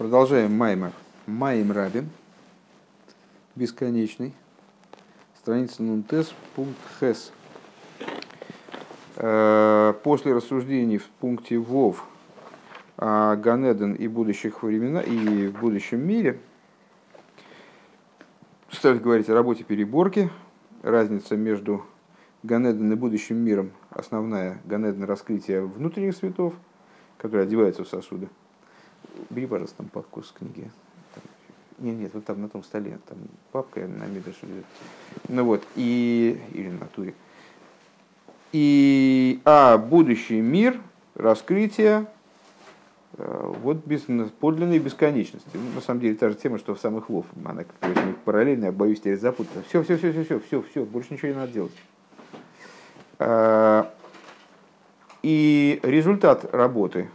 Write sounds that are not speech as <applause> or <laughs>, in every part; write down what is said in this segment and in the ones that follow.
Продолжаем Маймер. Майм Рабин. Бесконечный. Страница Нунтес, пункт Хес. Э, после рассуждений в пункте Вов о Ганеден и будущих времена и в будущем мире, стоит говорить о работе переборки, разница между Ганеден и будущим миром, основная Ганеден раскрытие внутренних светов, которые одеваются в сосуды, Бери, там папку с книги. Нет, нет, вот там на том столе, там папка на Мидаш лежит. Ну вот, и... Или на туре. И... А будущий мир, раскрытие, э, вот без, подлинной бесконечности. Ну, на самом деле, та же тема, что в самых вов. Она как-то очень параллельно, я боюсь теперь запутаться. Все, все, все, все, все, все, все, больше ничего не надо делать. А, и результат работы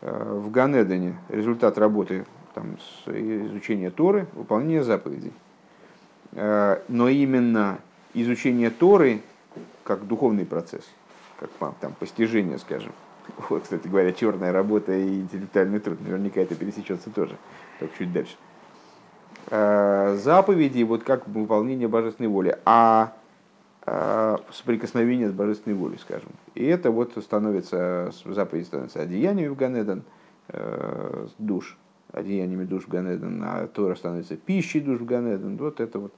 в Ганедане результат работы там, с изучения Торы, выполнение заповедей. Э, но именно изучение Торы как духовный процесс, как там, постижение, скажем. <laughs> Вот, кстати говоря, черная работа и интеллектуальный труд. Наверняка это пересечется тоже, только чуть дальше. Э, заповеди, вот как выполнение божественной воли. А Э, соприкосновение с божественной волей, скажем. И это вот становится, заповедь становится одеяниями в Ганеден, э, душ, одеяниями душ в Ганеден, а Тора становится пищей душ в Ганеден. Вот это вот,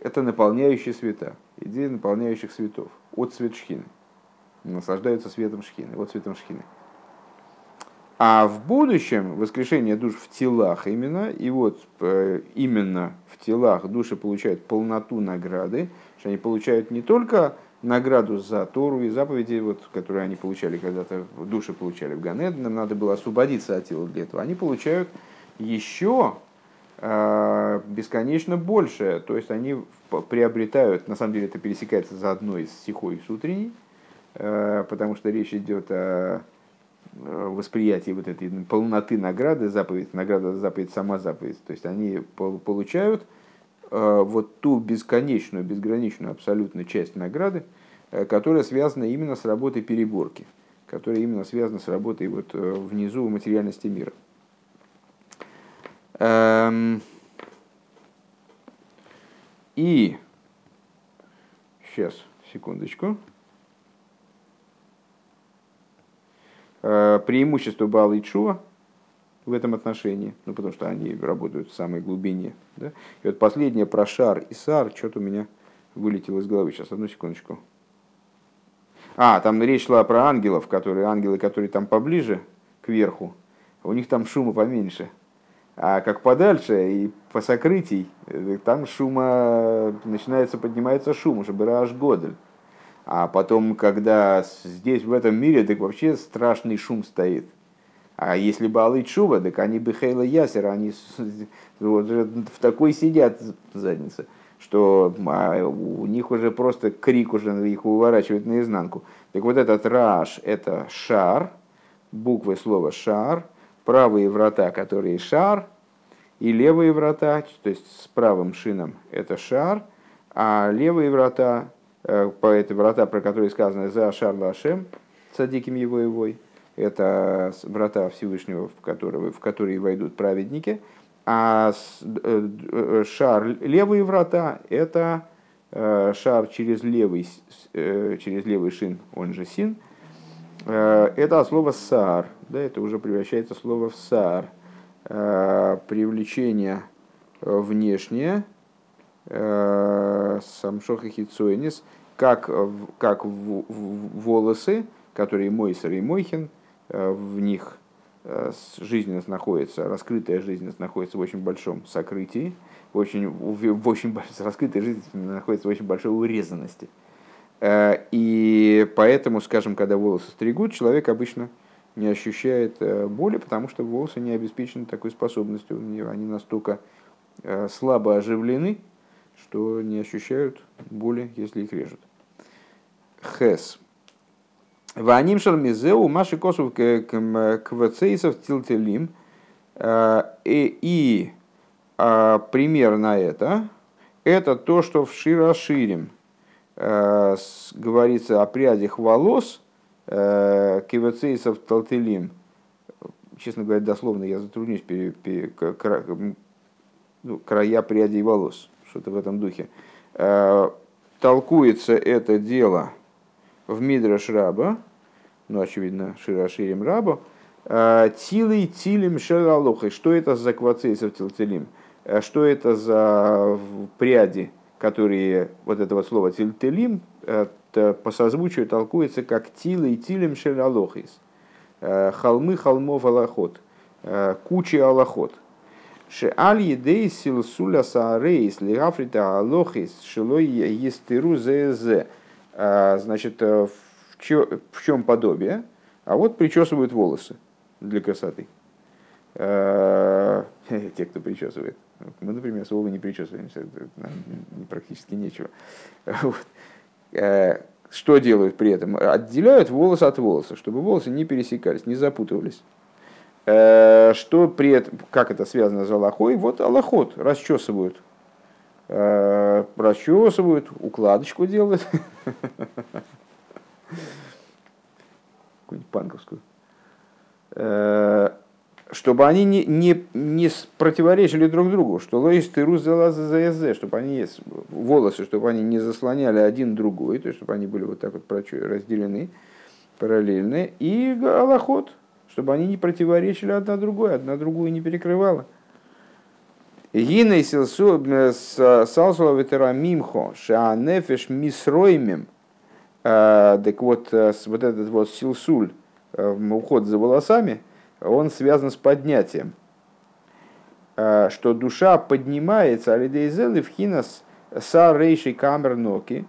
это наполняющие света, идея наполняющих светов, от свет шхины. Наслаждаются светом шхины, от светом шхины. А в будущем воскрешение душ в телах именно, и вот э, именно в телах души получают полноту награды, что они получают не только награду за Тору и заповеди, вот, которые они получали когда-то, души получали в Ганед, нам надо было освободиться от тела для этого, они получают еще э, бесконечно больше, то есть они приобретают, на самом деле это пересекается за одной из стихой с утренней, э, потому что речь идет о восприятии вот этой полноты награды, заповедь, награда заповедь, сама заповедь. То есть они получают вот ту бесконечную, безграничную абсолютную часть награды, э, которая связана именно с работой переборки, которая именно связана с работой вот э, внизу материальности мира. Эм, и сейчас, секундочку. Преимущество Бала и Чува – в этом отношении, ну, потому что они работают в самой глубине. Да? И вот последнее про шар и сар, что-то у меня вылетело из головы. Сейчас, одну секундочку. А, там речь шла про ангелов, которые, ангелы, которые там поближе к верху, у них там шума поменьше. А как подальше и по сокрытий, э, там шума, начинается, поднимается шум, уже аж годель. А потом, когда здесь, в этом мире, так вообще страшный шум стоит – а если бы Алый Чува, так они бы Хейла Ясера, они вот, в такой сидят задница, что а, у них уже просто крик уже их уворачивает наизнанку. Так вот этот раш – это шар, буквы слова шар, правые врата, которые шар, и левые врата, то есть с правым шином – это шар, а левые врата, э, по этой врата, про которые сказано «за шар лашем», цадиким его и вой – это врата Всевышнего, в которые, в которые войдут праведники, а э, э, шар левые врата – это э, шар через левый, через левый шин, он же син, это слово сар, да, это уже превращается слово в сар, привлечение внешнее, самшоха хитсуэнис, как, как волосы, которые Мойсер и Мойхин – в них э, жизненность находится, раскрытая жизненность находится в очень большом сокрытии, в очень, в очень раскрытая жизненность находится в очень большой урезанности. Э, и поэтому, скажем, когда волосы стригут, человек обычно не ощущает боли, потому что волосы не обеспечены такой способностью, они настолько слабо оживлены, что не ощущают боли, если их режут. Хес. Ваним шармизеу маши косов квацейсов тилтелим. Э, и а, пример на это, это то, что в Широширим э, говорится о прядях волос э, кивацейсов талтелим, честно говоря, дословно я затруднюсь пере, пере, кра, ну, края прядей волос, что-то в этом духе. Толкуется это дело в Мидраш Раба, ну, очевидно, Широширим Рабу, э, Тилой Тилим Шералохой. Что это за квацейсов Тилтилим? Э, что это за пряди, которые, вот это вот слово Тильтилим, по созвучию толкуется как Тилой Тилим Шералохис. Холмы холмов Аллахот. Кучи Аллахот. Шеаль едей силсуля саарейс лигафрита алохис шилой естеру зз. Значит, в, чё, в чем подобие? А вот причесывают волосы для красоты. <laughs> Те, кто причесывает. Мы, например, слово не причесываемся, практически нечего. <laughs> Вот. Что делают при этом? Отделяют волосы от волоса, чтобы волосы не пересекались, не запутывались. Э, что при этом, как это связано с Аллахой? Вот Аллахот расчесывают. Э, расчесывают, укладочку делают. Какую-нибудь панковскую. Э, чтобы они не, не, не противоречили друг другу, что лоис ты за чтобы они волосы, чтобы они не заслоняли один другой, то есть чтобы они были вот так вот разделены параллельно, и аллахот, чтобы они не противоречили одна другой, одна другую не перекрывала. Гиней салсула ветера мимхо, шаанефеш мисроймем. А, так вот, э, вот этот вот силсуль, э, уход за волосами, он связан с поднятием. Что душа поднимается, алидейзел и в хинас са рейши камер ноки,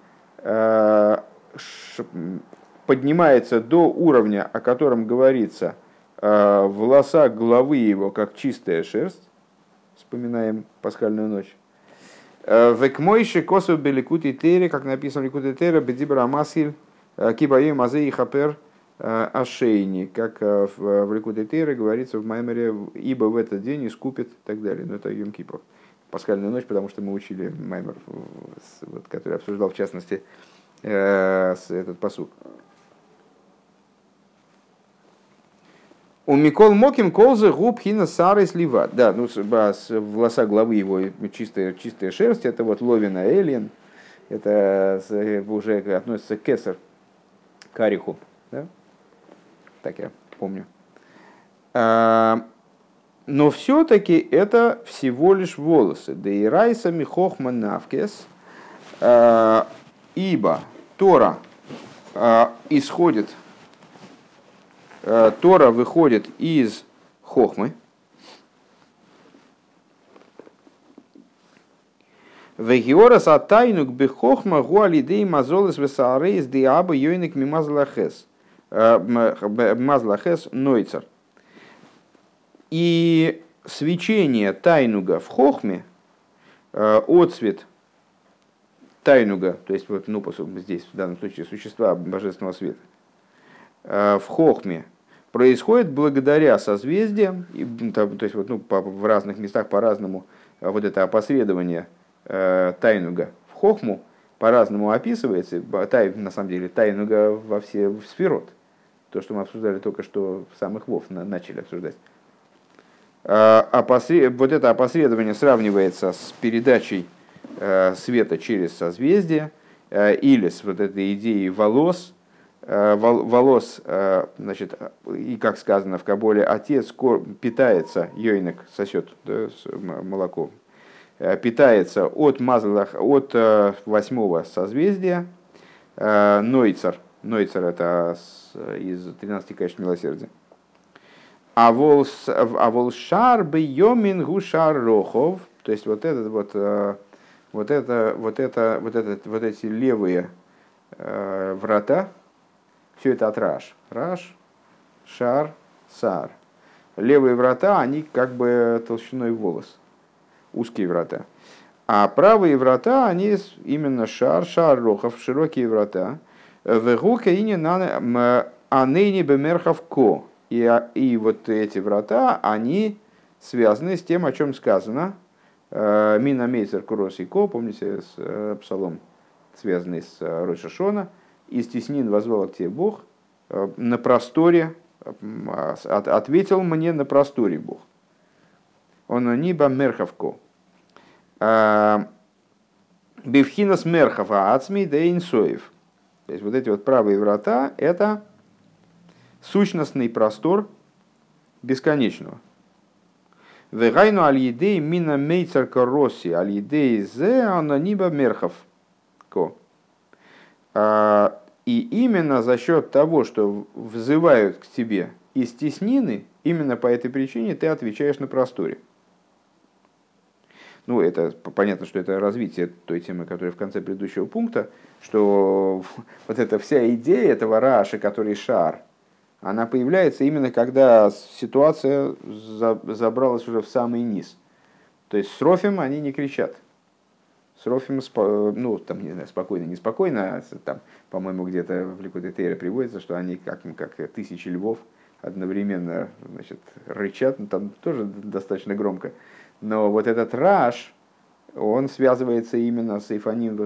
поднимается до уровня, о котором говорится – волоса головы его, как чистая шерсть, вспоминаем пасхальную ночь. А, Векмойши косу беликути тере, как написано в ликути тере, бедибра масиль, а, кибаем азей хапер ошейни, как в ликути тере говорится в Маймере, ибо в этот день искупит и так далее. Но это Йом Кипр. Пасхальную ночь, потому что мы учили Маймер, вот, который обсуждал в частности этот посуд. У Микол Моким колзы губ хина сары слива. Да, ну, волоса главы его чистая, чистая шерсть, это вот ловина эллин, это уже относится к кесар, к ариху. Да? Так я помню. А, но все-таки это всего лишь волосы. Да и райса михохма навкес, а, ибо Тора а, исходит Тора выходит из хохмы. Вегиорас атайнук бехохма гуалидей мазолес весаарейс диаба йойник мимазлахес. Э, мазлахес нойцер. И свечение тайнуга в хохме, э, отцвет тайнуга, то есть вот, ну, здесь в данном случае существа божественного света, в хохме происходит благодаря созвездиям, и, то есть вот, ну, по, в разных местах по-разному а вот это опосредование э, тайнуга в хохму по-разному описывается. Тай, на самом деле тайнуга во все в сферот. То, что мы обсуждали только что в самых вов на, начали обсуждать. А, опосред... Вот это опосредование сравнивается с передачей э, света через созвездие э, или с вот этой идеей волос, Э, волос, э, значит, и как сказано в Каболе, отец питается, йойник сосет да, молоко, э, питается от, мазлах, от восьмого созвездия, Нойцер, Нойцер это из 13 качеств милосердия. А вол, а вол шар бы йомин гушар рохов, то есть вот этот вот, вот это, вот это, вот этот, вот эти левые врата, все это от Раш. Раш, Шар, Сар. Левые врата, они как бы толщиной волос. Узкие врата. А правые врата, они именно шар, шар, рохов, широкие врата. Вегука и не анейни бемерхов ко. И, а, и вот эти врата, они связаны с тем, о чем сказано. Э, Мина Мейцер Курос и Ко, помните, с э, псалом, связанный с э, Рошашона. «Из теснин возвал к тебе Бог э, на просторе ответил мне на просторе Бог. Он ниба мерховко. Бифхинас мерхова ацми да инсоев. То есть вот эти вот правые врата – это сущностный простор бесконечного. Вегайну аль-едей мина мейцар короси аль-едей зе ананиба мерхов. Ко. И именно за счет того, что взывают к тебе из теснины, именно по этой причине ты отвечаешь на просторе. Ну, это понятно, что это развитие той темы, которая в конце предыдущего пункта, что вот эта вся идея этого Раши, который шар, она появляется именно когда ситуация забралась уже в самый низ. То есть с Рофем они не кричат. С Рофем, ну, там, не знаю, спокойно, неспокойно, а там, по-моему, где-то в Ликуде Тейре приводится, что они как, как тысячи львов одновременно значит, рычат, ну, там тоже достаточно громко. Но вот этот раш, он связывается именно с Эйфаним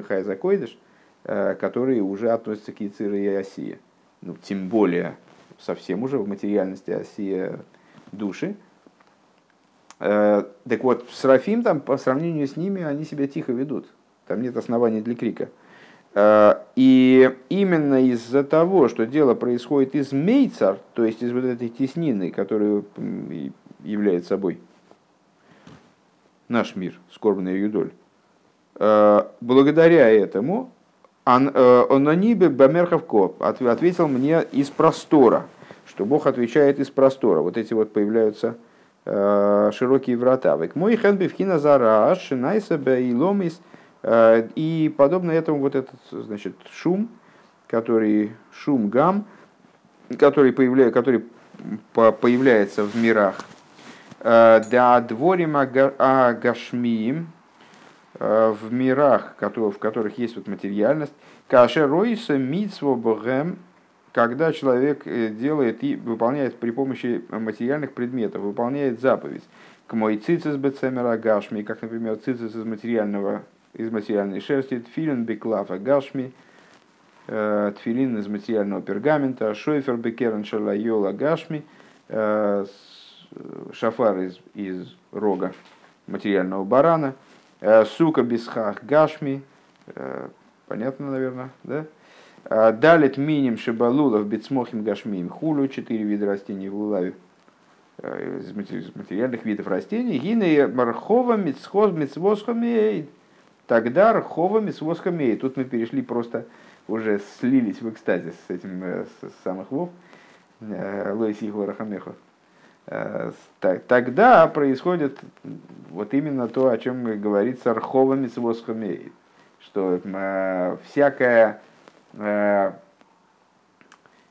э, которые уже относятся к Яцире и Осии. Ну, тем более совсем уже в материальности Осия души. Э, так вот, с Рафим там, по сравнению с ними, они себя тихо ведут. Там нет оснований для крика. Э, и именно из-за того, что дело происходит из мейцар, то есть из вот этой теснины, которая является собой наш мир, скорбная юдоль, э, благодаря этому Онанибе Бамерховко ответил мне из простора, что Бог отвечает из простора. Вот эти вот появляются широкие врата. Век мой хенби вхина зара шинайса и ломис. Э, и подобно этому вот этот значит, шум, который шум гам, который, появляется, который появляется в мирах. Э, да дворим агашмиим, Э, в мирах, в которых есть вот материальность, каше ройса митсво богем, когда человек э, делает и выполняет при помощи материальных предметов, выполняет заповедь. К мой цицис бецемера гашми, как, например, цицис из материального из материальной шерсти, тфилин беклафа гашми, э, тфилин из материального пергамента, шойфер бекерен шалайола гашми, шафар из, из рога материального барана – Э, сука бисхах гашми, э, понятно, наверное, да? Э, далит миним шибалулов бицмохим гашмим хулю, четыре вида растений в лулаве из материальных видов растений. Гины мархова мицхоз мицвосхамей. Тогда рхова мицвосхамей. Тут мы перешли просто, уже слились в экстазе с этим с самых вов. Лойс Рахамехов. Э, тогда происходит вот именно то, о чем говорит Сархова с Восхамей, что э, всякая э,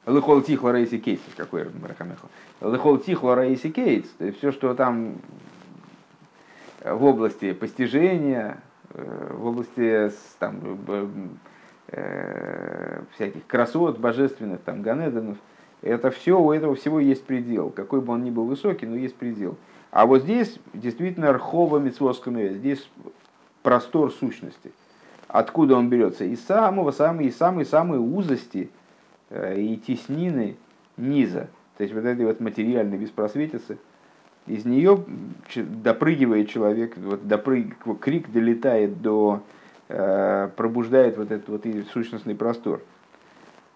Лыхол Тихо Рейси Кейтс, какой Марахамехо. Лыхол Тихо Рейси Кейтс, все, что там в области постижения, в области там, всяких красот божественных, там, ганеденов – это все, у этого всего есть предел. Какой бы он ни был высокий, но есть предел. А вот здесь действительно рхова митцвоскамея, здесь простор сущности. Откуда он берется? Из самого, самой, самой, самой узости э, и теснины низа. То есть вот этой вот материальной беспросветицы. Из нее допрыгивает человек, вот допрыг, крик долетает до, э, пробуждает вот этот вот сущностный простор.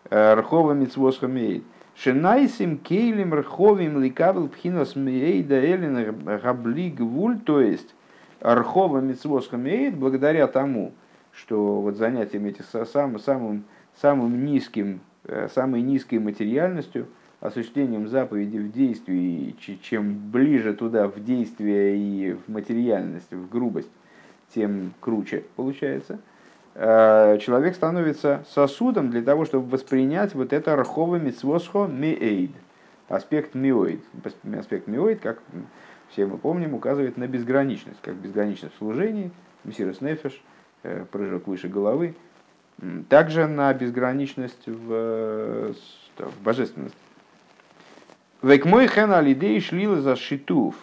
Э, рхова митцвоскамея. Шинайсим кейлем рховим ликавел пхинас мейда элин габли гвуль, то есть рхова митцвос хамеет, благодаря тому, что вот занятием этим самым, самым, самым низким, э, самой низкой материальностью, осуществлением заповеди в действии, чем ближе туда в действие и в материальность, в грубость, тем круче получается – Э, человек становится сосудом для того, чтобы воспринять вот это рахова мицвосхо миэйд, аспект миоид. Аспект миоид, как все мы помним, указывает на безграничность, как безграничность в служении, мессирос нефеш, прыжок выше головы, также на безграничность в, в божественности. Век мой хэн алидей шлила за шитув.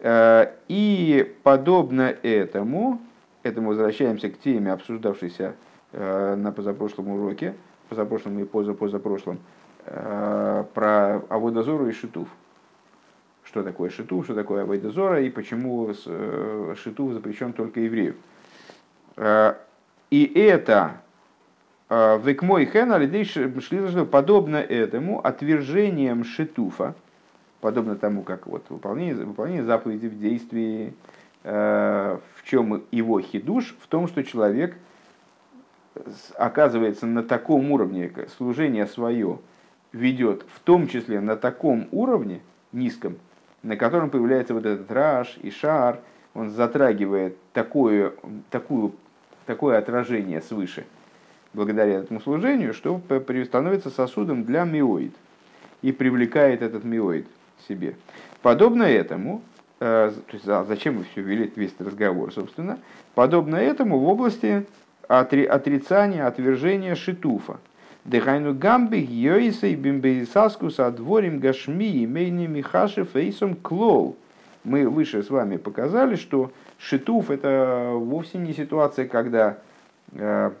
Э, и подобно этому, это мы возвращаемся к теме, обсуждавшейся э, на позапрошлом уроке, позапрошлом и позапозапрошлом, про Аводозору и Шитув. Что такое Шитув, что такое Аводозора и почему Шитув запрещен только еврею. И это Векмой хен шли подобно этому отвержением шитуфа, подобно тому, как вот выполнение, выполнение заповеди в действии, в чем его хидуш, в том, что человек оказывается на таком уровне, служение свое ведет, в том числе на таком уровне низком, на котором появляется вот этот раш и шар, он затрагивает такое, такую, такое отражение свыше – благодаря этому служению, что становится сосудом для миоид и привлекает этот миоид себе. Подобно этому, э, то есть, зачем мы все вели весь разговор, собственно, подобно этому в области отри, отрицания, отвержения шитуфа. Дехайну гамби йойсей бимбейсаскус адворим гашми имейни михаши фейсом клоу. Мы выше с вами показали, что шитуф это вовсе не ситуация, когда э,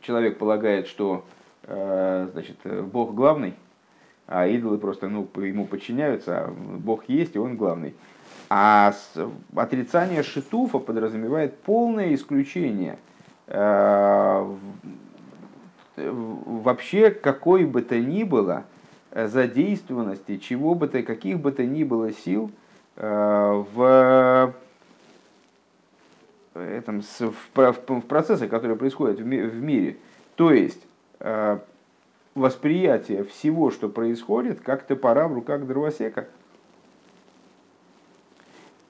человек полагает, что э, значит, Бог главный, а идолы просто ну, ему подчиняются, а Бог есть, и он главный. А отрицание шитуфа подразумевает полное исключение э, вообще какой бы то ни было задействованности, чего бы то, каких бы то ни было сил в этом, в, в, в процессы, которые происходят в, в мире. То есть э, восприятие всего, что происходит, как топора в руках дровосека.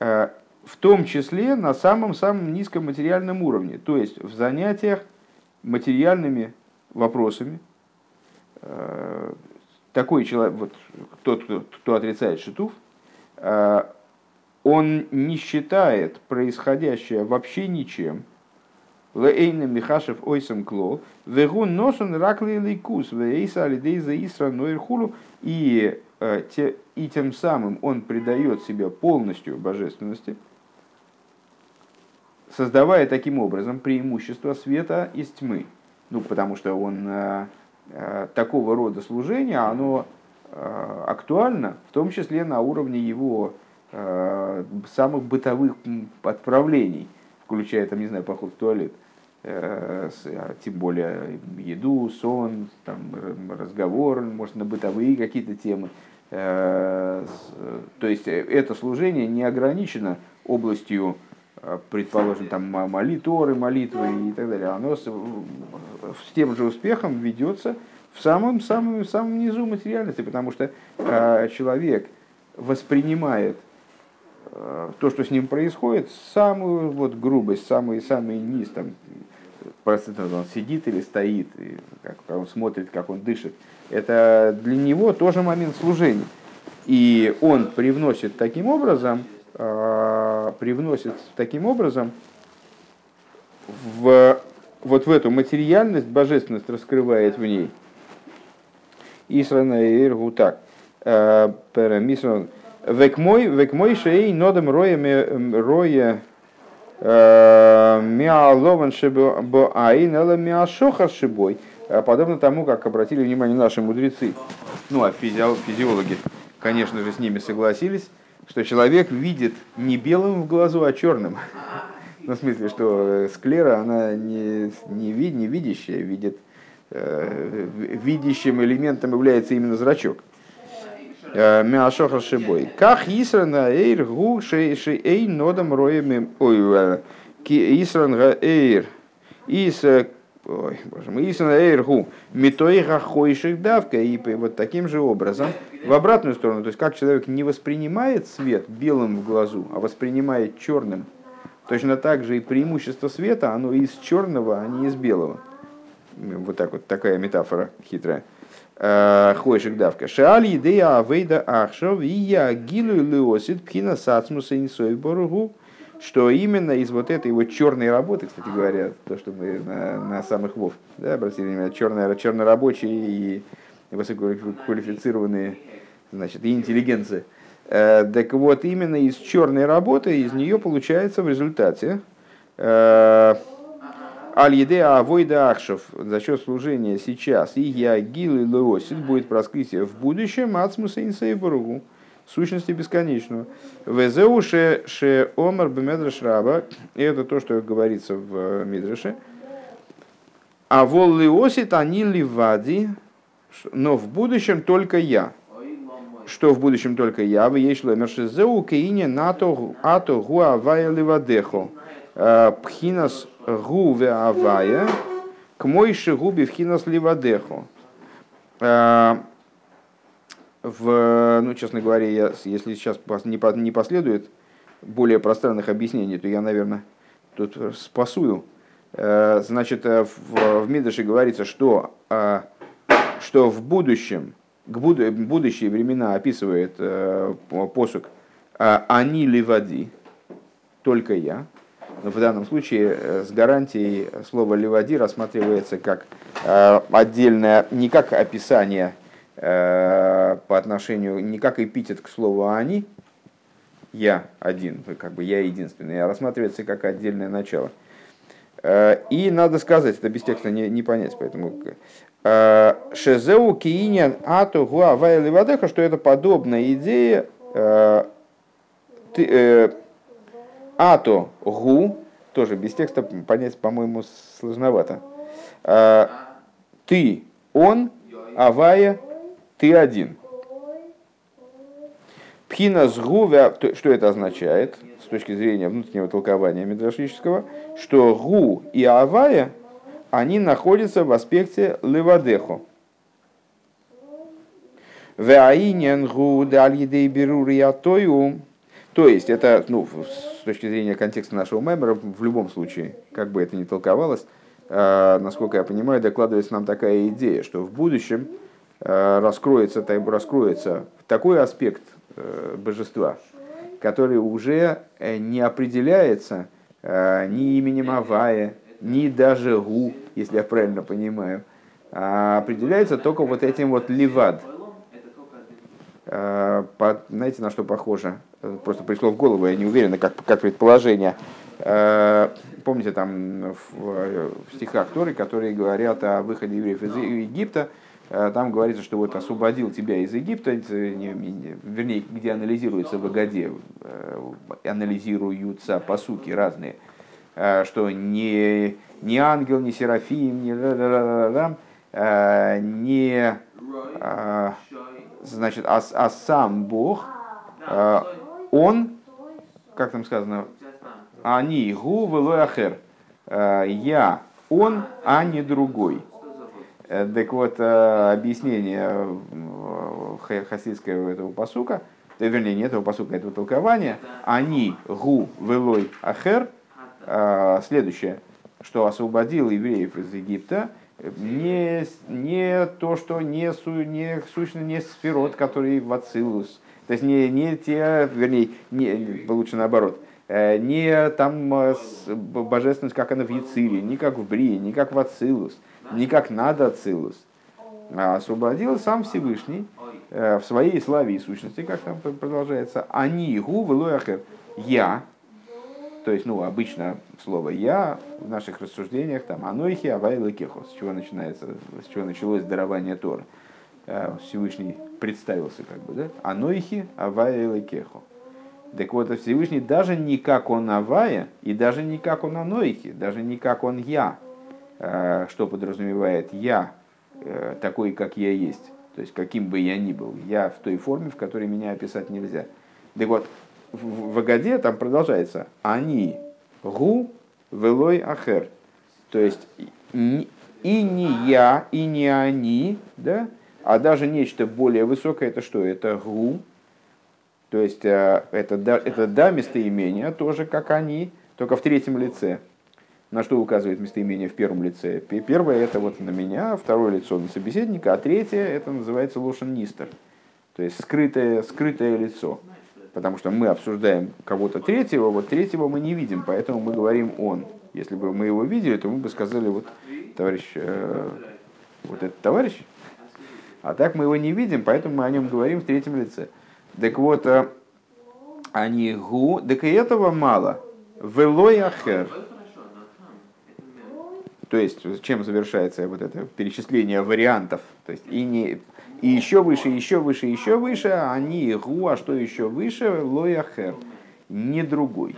Э, в том числе на самом-самом низком материальном уровне, то есть в занятиях материальными вопросами. Э, такой человек, вот, тот, кто, кто отрицает шитув, он не считает происходящее вообще ничем. Лейна Михашев ойсом кло, вегу носун ракли лейкус, вейса алидейза исра нойрхулу, и, э, и тем самым он придает себя полностью божественности, создавая таким образом преимущество света из тьмы. Ну, потому что он э, э, такого рода служение, оно актуально, в том числе на уровне его самых бытовых отправлений, включая, там, не знаю, поход в туалет, э, а тем более еду, сон, там, разговор, может, на бытовые какие-то темы. Э, то есть это служение не ограничено областью, предположим, там, молитвы, молитвы и так далее. Оно с, с тем же успехом ведется в самом, самом, низу материальности, потому что человек воспринимает Э, то, что с ним происходит, самую вот грубость, самый, самый низ, там, просто он сидит или стоит, и как, как он смотрит, как он дышит, это для него тоже момент служения. И он привносит таким образом, э, привносит таким образом в, вот в эту материальность, божественность раскрывает в ней. Исрана и Иргу так. Э, Перемисон Век мой, век мой шей нодам роя роя э, миалован шибо айн эла миашохар шибой. Э, подобно тому, как обратили внимание наши мудрецы, ну а физиологи, конечно же, с ними согласились, что человек видит не белым в глазу, а черным. <laughs> Ну, в смысле, что склера, она не, не, вид, не видящая, видит, э, видящим элементом является именно зрачок. Мяшохар Шибой. Как Исран Эйр Гу Шей Эй Нодам Роями Ой Ки Исран Эйр Ис Ой, боже мой, Исран Эйр Гу Митой Гахойших Давка и вот таким же образом в обратную сторону, то есть как человек не воспринимает свет белым в глазу, а воспринимает черным, точно так же и преимущество света, оно из черного, а не из белого. Вот так вот такая метафора хитрая. Э, Хойшик давка. Шаали идея авейда ахшов и я гилу леосит пхина сацмуса инсой боругу. Что именно из вот этой вот черной работы, кстати говоря, то, что мы на, на самых вов, да, обратили внимание, черные, чернорабочие и высококвалифицированные, значит, и интеллигенция. Э, так вот, именно из черной работы, из нее получается в результате э, Аль-Еде Авойда Ахшев за счет служения сейчас и я Гил и Леосит будет раскрытие в будущем Ацмуса Инсейбургу, сущности бесконечного. Везеу ше, ше омар бемедраш раба, и это то, что говорится в э, Мидраше. А вол Леосит они ливади, но в будущем только я. Что в будущем только я? Вы есть лемершезеу кейне нато ато гуавая ливадехо. Э, пхинас гуве авая к мойши губи вхинас ливадехо. Э, в, ну, честно говоря, я, если сейчас не, не последует более пространных объяснений, то я, наверное, тут спасую. Э, значит, в, в Мидаше говорится, что, что в будущем, к буд, будущие времена описывает посук «Они ли води», только я, в данном случае э, с гарантией слово «левади» рассматривается как э, отдельное, не как описание э, по отношению, не как эпитет к слову «они», я один, как бы я единственный, а рассматривается как отдельное начало. И надо сказать, это без текста не, не понять, поэтому Шезеу киинян ату гуа левадеха, что это подобная идея Ато гу, тоже без текста понять, по-моему, сложновато. А, ты, он, авая, ты один. Пхина сгувя, что это означает с точки зрения внутреннего толкования медрашического, что гу и авая, они находятся в аспекте левадеху. Веаинен гу даль едей берури атою, то есть это, ну, с точки зрения контекста нашего мемора, в любом случае, как бы это ни толковалось, э, насколько я понимаю, докладывается нам такая идея, что в будущем э, раскроется, раскроется такой аспект э, божества, который уже не определяется ни именем Авая, ни даже Гу, если я правильно понимаю, а определяется только вот этим вот ливад. Знаете, на что похоже? Просто пришло в голову, я не уверен, как, как предположение. Э, помните там в, в стихах Торы, которые говорят о выходе евреев из Египта, э, там говорится, что вот освободил тебя из Египта, вернее, где анализируется в Агаде, э, анализируются посуки разные, что не, не ангел, не серафим, не, не значит, а, а сам Бог, он, как там сказано, они гу ахер, э, я, он, а не другой. Э, так вот, э, объяснение хасидского этого посука, вернее, не этого посука, этого толкования, они гу велой ахер, следующее, что освободил евреев из Египта, не, не то, что не, су, не сущно не сферот, который в Ацилус, то есть не, не те, вернее, не, лучше наоборот, э, не там э, божественность, как она в Яцире, не как в Брии, не как в Ацилус, не как надо Ацилус. А освободил сам Всевышний э, в своей славе и сущности, как там продолжается, они гу велуахер, я, то есть, ну, обычно слово «я» в наших рассуждениях, там, «анойхи авай кехос», с чего начинается, с чего началось дарование Тора. Всевышний представился, как бы, да? Анойхи Авая Элекехо. Так вот, Всевышний даже не как он Авая, и даже не как он Анойхи, даже не как он Я, э, что подразумевает Я, э, такой, как я есть, то есть каким бы я ни был, я в той форме, в которой меня описать нельзя. Так вот, в Агаде там продолжается «Они гу велой ахер». То есть и не я, и не они, да, а даже нечто более высокое, это что? Это гу, то есть это, это да местоимение, тоже как они, только в третьем лице. На что указывает местоимение в первом лице? Первое это вот на меня, второе лицо на собеседника, а третье это называется лошен нистер. То есть скрытое, скрытое лицо. Потому что мы обсуждаем кого-то третьего, вот третьего мы не видим, поэтому мы говорим он. Если бы мы его видели, то мы бы сказали, вот товарищ, э, вот этот товарищ, а так мы его не видим, поэтому мы о нем говорим в третьем лице. Так вот, э, они гу, так и этого мало. Велой ахер. то есть чем завершается вот это перечисление вариантов, то есть и не и еще выше, еще выше, еще выше, а они гу, а что еще выше, лояхер, не другой.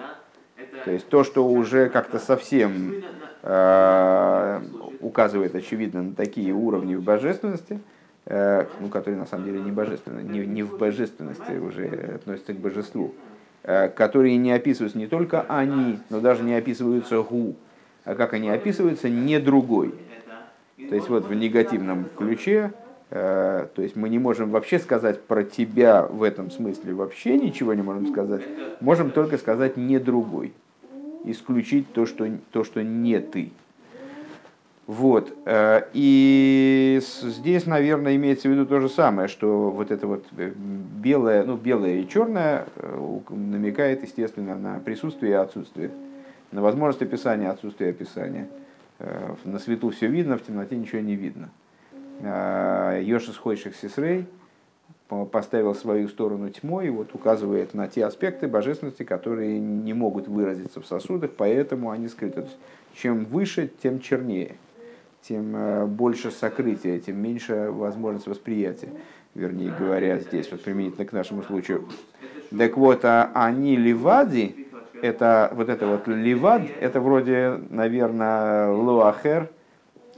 То есть то, что уже как-то совсем э, указывает, очевидно, на такие уровни в божественности, ну, которые на самом деле не божественны, не, не в божественности уже относятся к божеству, э, которые не описываются не только они, но даже не описываются гу, а как они описываются, не другой. То есть вот в негативном ключе, э, то есть мы не можем вообще сказать про тебя в этом смысле, вообще ничего не можем сказать, можем только сказать не другой исключить то, что, то, что не ты. Вот. Э, и здесь, наверное, имеется в виду то же самое, что вот это вот э, белое, ну, белое и черное э, намекает, естественно, на присутствие и отсутствие, на возможность описания, отсутствие описания. На свету все видно, в темноте ничего не видно. Йошис Хойших Сисрей – поставил свою сторону тьмой и вот указывает на те аспекты божественности, которые не могут выразиться в сосудах, поэтому они скрыты. чем выше, тем чернее, тем э, больше сокрытия, тем меньше возможность восприятия, вернее говоря, здесь, вот применительно к нашему случаю. Так вот, а они ливади, это вот это вот ливад, это вроде, наверное, лоахер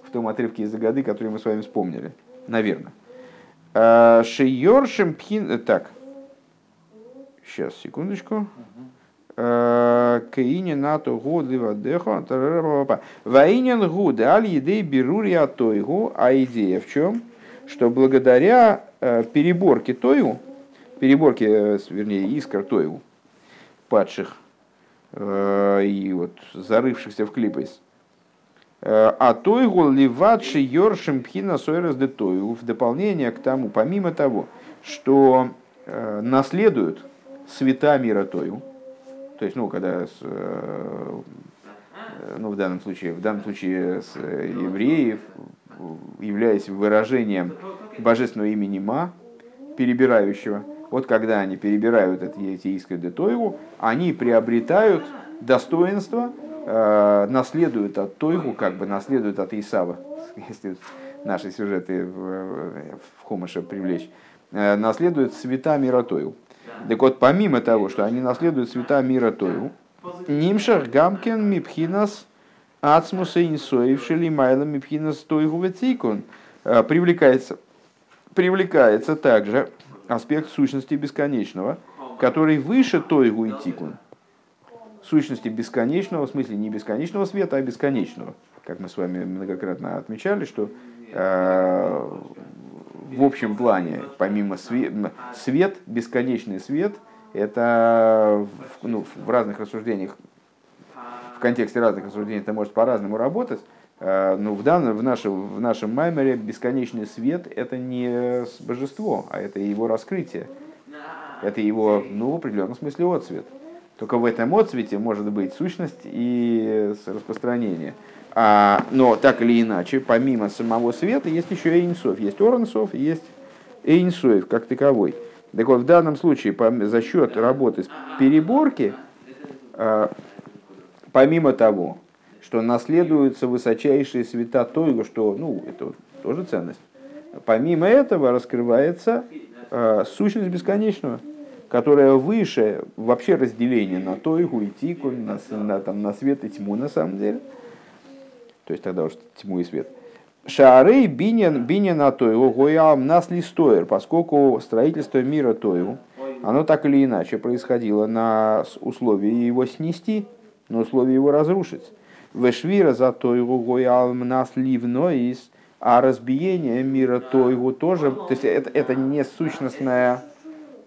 в том отрывке из Загады, который мы с вами вспомнили. Наверное. Э, Шейоршим пхин... Э, так, сейчас, секундочку. Э, Каине нато год ливадехо. Ваинен гуд аль едей берури атойгу. А идея в чем? Что благодаря переборке тойгу, переборке, вернее, искр тойгу, падших и вот зарывшихся в клипойс, а тойгу ливадши йоршим пхина сойрас де тойгу. В дополнение к тому, помимо того, что э, наследуют света мира тойгу, то есть, ну, когда с, э, ну, в данном случае, в данном случае с евреев, являясь выражением божественного имени Ма, перебирающего, вот когда они перебирают эти, искры Детоеву, они приобретают достоинство, Э, наследуют от Тойгу, как бы наследуют от Исава, <laughs> если наши сюжеты в, в Хомыша привлечь, э, наследуют цвета мира Тойгу. Так вот, помимо того, что они наследуют цвета мира Тойгу, Нимшах Гамкин Мипхинас Ацмуса Инсоев Шелимайла Мипхинас Тойгу Ветикун э, привлекается, привлекается также аспект сущности бесконечного, который выше Тойгу и Тикун – сущности бесконечного, в смысле не бесконечного света, а бесконечного. Как мы с вами многократно отмечали, что э, в общем плане, помимо свет, свет, бесконечный свет, это ну, в разных рассуждениях, в контексте разных рассуждений это может по-разному работать, э, но в, данном, в, нашем, в нашем маймере бесконечный свет это не божество, а это его раскрытие. Это его, ну, в определенном смысле, отцвет. Только в этом отцвете может быть сущность и распространение. А, но так или иначе, помимо самого света, есть еще Эйнсов. Есть Орансов, есть Эйнсоев как таковой. Так вот, в данном случае, по, за счет работы с переборки, а, помимо того, что наследуются высочайшие света Тойгу, что, ну, это тоже ценность, помимо этого раскрывается а, сущность бесконечного которая выше вообще разделения на тойгу и тику, на, на, там, на свет и тьму на самом деле. То есть тогда уж тьму и свет. Шарей бинен бинен на тойгу гоям нас листоер, поскольку строительство мира тойгу, оно так или иначе происходило на условии его снести, на условии его разрушить. Вешвира за тойгу гоям нас ливноис, а разбиение мира тойгу тоже, то есть это, это не сущностная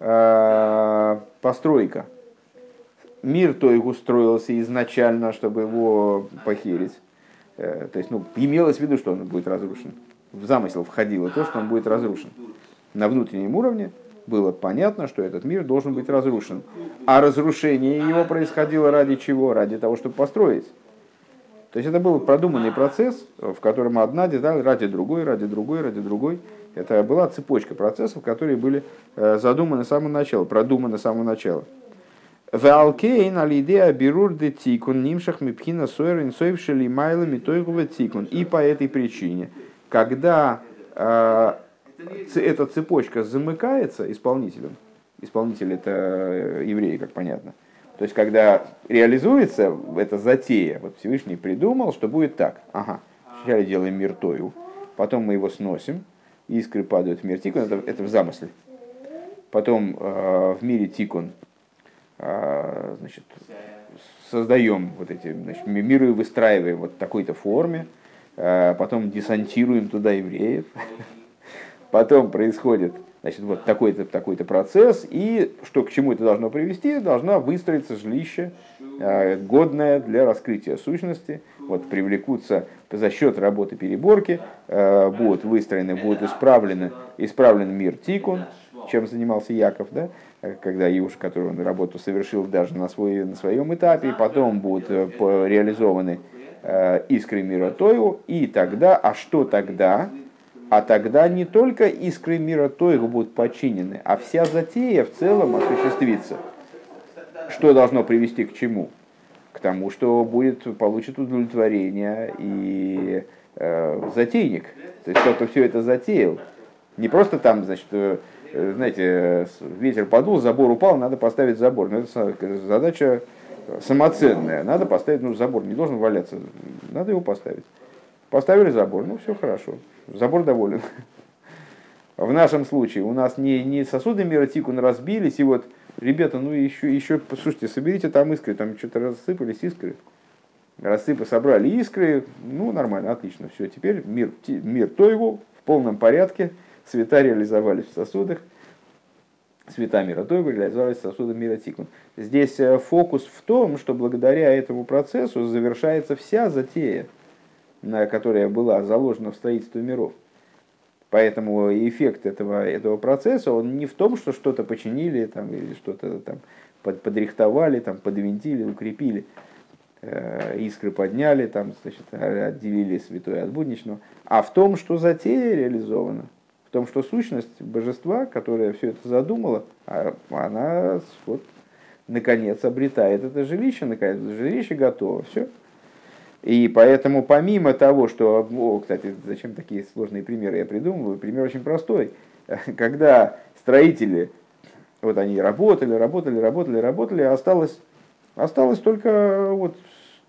Э, постройка. Мир то их устроился изначально, чтобы его похерить. Э, то есть, ну, имелось в виду, что он будет разрушен. В замысел входило то, что он будет разрушен. На внутреннем уровне было понятно, что этот мир должен быть разрушен. А разрушение его происходило ради чего? Ради того, чтобы построить. То есть это был продуманный процесс, в котором одна деталь ради другой, ради другой, ради другой. Это была цепочка процессов, которые были э, задуманы с самого начала, продуманы с самого начала. Валкейн алидея бирур де тикун нимшах мипхина сойрин сойвшили майлами тойгува тикун. И по этой причине, когда э, эта цепочка замыкается исполнителем, исполнитель это э, евреи, как понятно, то есть, когда реализуется эта затея, вот Всевышний придумал, что будет так. Ага, вначале делаем мир Тою, потом мы его сносим, искры падают в мир Тикун, это, это в замысле. Потом э, в мире Тикун значит, создаем вот эти значит, миры, выстраиваем вот такой-то форме, э, потом десантируем туда евреев, <laughs> потом происходит Значит, вот такой-то такой процесс, и что к чему это должно привести? Должна выстроиться жилище, э, годное для раскрытия сущности. Вот привлекутся за счет работы переборки, будут выстроены, будут исправлены, исправлен мир Тикун, чем занимался Яков, да? Когда Юж, который он работу совершил даже на, свой, на своем этапе, потом будут э, реализованы искры мира Тою, и тогда, а что тогда? А тогда не только искры мира Тойгу будут подчинены, а вся затея в целом осуществится. Что должно привести к чему? К тому, что будет, получит удовлетворение и э, затейник. То есть кто-то все это затеял. Не просто там, значит, э, знаете, ветер подул, забор упал, надо поставить забор. Но это задача самоценная. Надо поставить, ну, забор не должен валяться, надо его поставить. Поставили забор, ну все хорошо забор доволен. <laughs> В нашем случае у нас не, не сосуды мира тикун разбились, и вот, ребята, ну еще, еще, послушайте, соберите там искры, там что-то рассыпались искры. Рассыпы собрали искры, ну нормально, отлично, все, теперь мир, мир то его в полном порядке, цвета реализовались в сосудах, цвета мира то его реализовались в сосудах мира тикун. Здесь э, фокус в том, что благодаря этому процессу завершается вся затея – которая была заложена в строительстве миров. Поэтому эффект этого, этого процесса, он не в том, что что-то починили там, или что-то там под, подрихтовали, там, подвинтили, укрепили, э, искры подняли, там, значит, отделили святое от будничного, а в том, что затея реализована, в том, что сущность божества, которая все это задумала, а, она вот, наконец обретает это жилище, наконец жилище готово, все, и поэтому помимо того, что, о, кстати, зачем такие сложные примеры я придумываю, пример очень простой. <laughs> Когда строители, вот они работали, работали, работали, работали, осталось, осталось только вот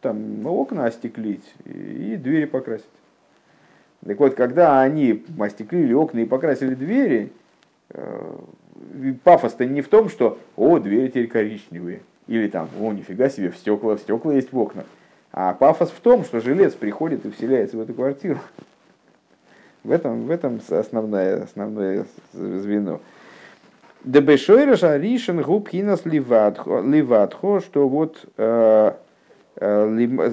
там окна остеклить и двери покрасить. Так вот, когда они остеклили окна и покрасили двери, э, пафос-то не в том, что «О, двери теперь коричневые», или там «О, нифига себе, в стекла, в стекла есть в окнах». А пафос в том, что жилец приходит и вселяется в эту квартиру. В этом, в этом основное, основное звено. Дебешойраша ришен губ хинас ливатхо, что вот э, э,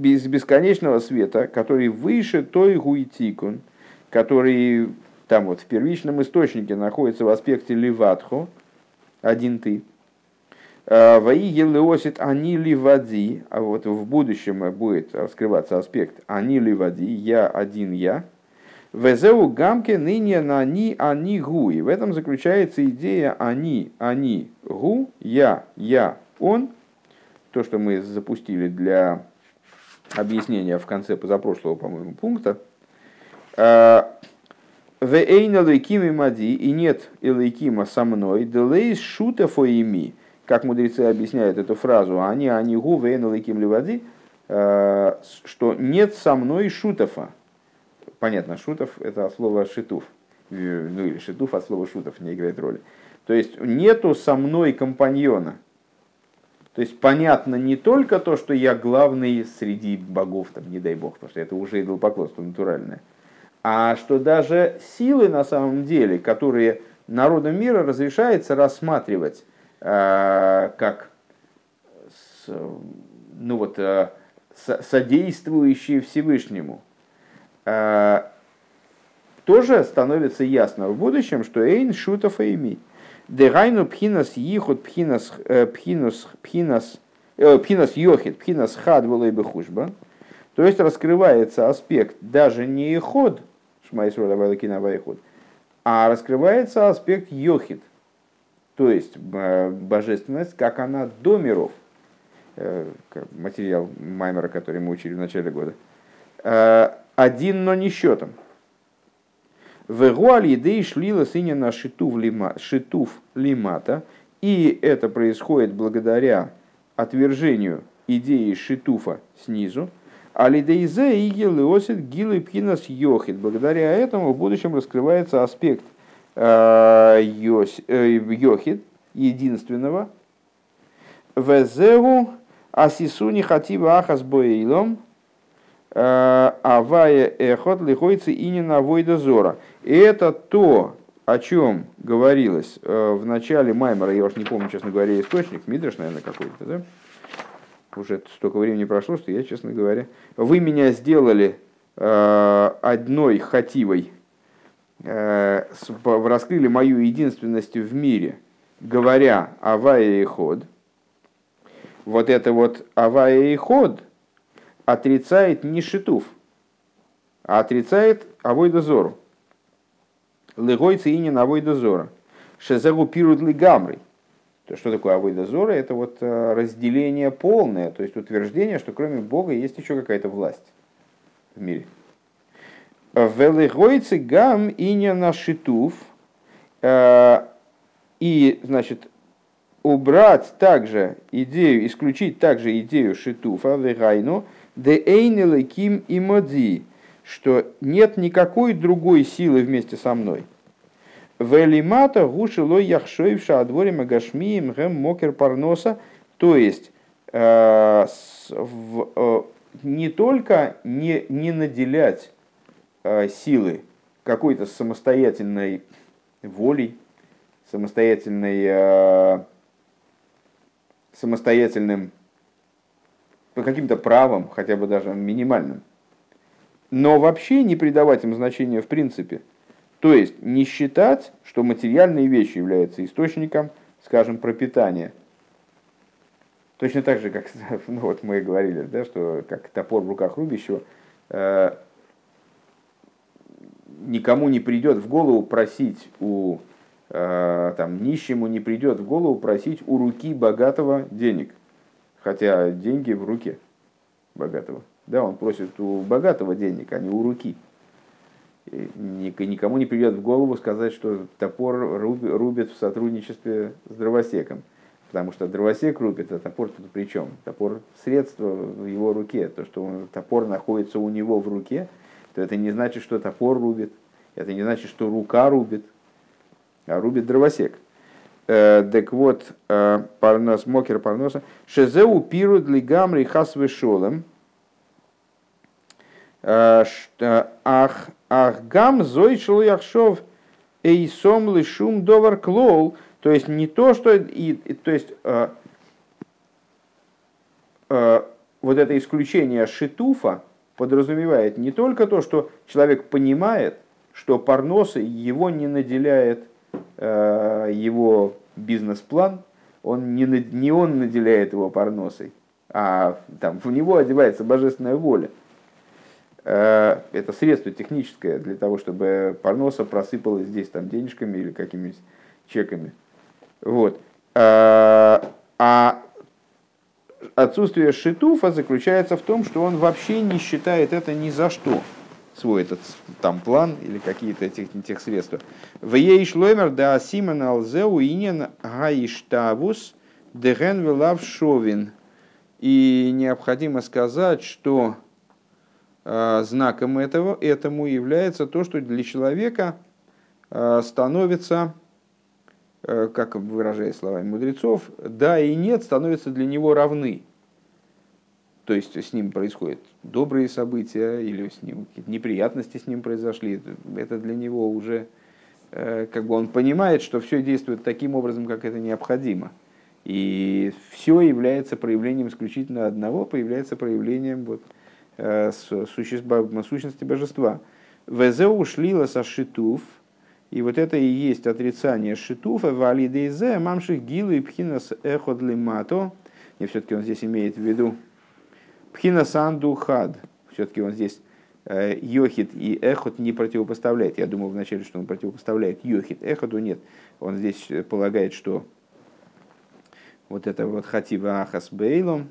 без бесконечного света, который выше той гуйтикун, который там вот в первичном источнике находится в аспекте ливатхо, один ты, Ваи елеосит они ли води, а вот в будущем будет раскрываться аспект они ли води, я один я. Везеу гамке ныне на они, они гу. И в этом заключается идея они, они гу, я, я, он. То, что мы запустили для объяснения в конце позапрошлого, по-моему, пункта. Вейна лейкими мади, и нет элейкима со мной, делейс шута фоими как мудрецы объясняют эту фразу, они, они гу, вейн, лейким ливади, э, что нет со мной шутофа. Понятно, шутов это слово шитуф. Э, ну или шитуф от слова шутов не играет роли. То есть нету со мной компаньона. То есть понятно не только то, что я главный среди богов, там, не дай бог, потому что это уже идолопоклонство натуральное, а что даже силы на самом деле, которые народам мира разрешается рассматривать Э, как ну вот, э, содействующие Всевышнему, э, тоже становится ясно в будущем, что Эйн Шутов Эйми. Дегайну пхинас йихот пхинас пхинас пхинас пхинас йохит пхинас хад бехушба. То есть раскрывается аспект даже не иход, шмайсура валакина а раскрывается аспект йохит, То есть божественность, как она до миров, материал Маймера, который мы учили в начале года, один, но не счетом. Вегуаль едей шлила сыня на шитув лимата, и это происходит благодаря отвержению идеи шитуфа снизу, а лидейзе и гилосит гилы пхинас йохит. Благодаря этому в будущем раскрывается аспект э, э, йохит, единственного. Везеву асисуни хатива ахас боейлом э, авая эхот лихойцы и не навойда зора. Это то, о чем говорилось в начале Маймера, я уж не помню, честно говоря, источник, Мидриш, наверное, какой-то, да? уже столько времени прошло, что я, честно говоря, вы меня сделали э, одной хативой, э, раскрыли мою единственность в мире, говоря Авая и Ход. Вот это вот Авая и Ход отрицает не Шитув, а отрицает Авойда Зору. Легойцы и не Авойда Зора. Шезагу пируд ли гамрой то что такое авойда зора? Это вот э, разделение полное, то есть утверждение, что кроме Бога есть еще какая-то власть в мире. Велигойцы гам иня на шитув. Э, и, значит, убрать также идею, исключить также идею шитуфа, вегайну, де эйнелы ким и моди, что нет никакой другой силы вместе со мной. Велимата гушило яхшоевша адворе магашмием гэм мокер парноса. То есть э, в, э, не только не, не наделять э, силы какой-то самостоятельной волей, самостоятельной, э, самостоятельным каким-то правом, хотя бы даже минимальным, но вообще не придавать им значения в принципе – то есть не считать, что материальные вещи являются источником, скажем, пропитания. Точно так же, как <laughs> ну, вот мы говорили, да, что как топор в руках рубящего, э, никому не придет в голову просить у э, там, нищему не придет в голову просить у руки богатого денег. Хотя деньги в руке богатого. Да, он просит у богатого денег, а не у руки никому не придет в голову сказать, что топор рубит в сотрудничестве с дровосеком. Потому что дровосек рубит, а топор тут при чем? Топор – средство в его руке. То, что он, топор находится у него в руке, то это не значит, что топор рубит. Это не значит, что рука рубит, а рубит дровосек. Э, так вот, э, парнос, мокер парноса. Шезеу пиру длигамри хас вешолем. Э, ах, ах гам зой яхшов эйсом лишум довар клоу. То есть не то, что... И, то есть э, э, вот это исключение шитуфа подразумевает не только то, что человек понимает, что парносы его не наделяет э, его бизнес-план, он не, не он наделяет его парносой, а там в него одевается божественная воля. Э, это средство техническое для того, чтобы парноса просыпалось здесь там денежками или какими-нибудь чеками. Вот. Э, а отсутствие шитуфа заключается в том, что он вообще не считает это ни за что свой этот там план или какие-то этих тех средства. В ей шлоймер да симон алзеу инен гаиштавус деген шовин. И необходимо сказать, что знаком этого, этому является то, что для человека э, становится, э, как выражая словами мудрецов, да и нет становятся для него равны. То есть с ним происходят добрые события или с ним какие-то неприятности с ним произошли. Это для него уже, как бы он понимает, что все действует таким образом, как это необходимо. И все является проявлением исключительно одного, появляется проявлением вот, Э, сущности божества. Везе ушлила со шитуф, и вот это и есть отрицание шитуфа, валидейзе, мамших гилу и пхинас эход лимато, и все-таки он здесь имеет в виду пхинас анду хад, все-таки он здесь э, Йохид и Эхот не противопоставляет. Я думал вначале, что он противопоставляет Йохид Эходу. Нет, он здесь полагает, что вот это вот Хатива Ахас Бейлом,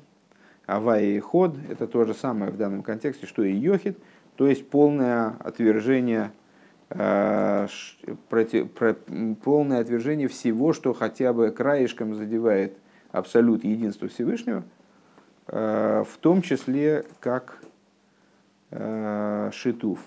Авая и Ход, это то же самое в данном контексте, что и Йохид, то есть полное отвержение Э, против, про, полное отвержение всего, что хотя бы краешком задевает абсолют единства Всевышнего, э, в том числе как э, шитуф,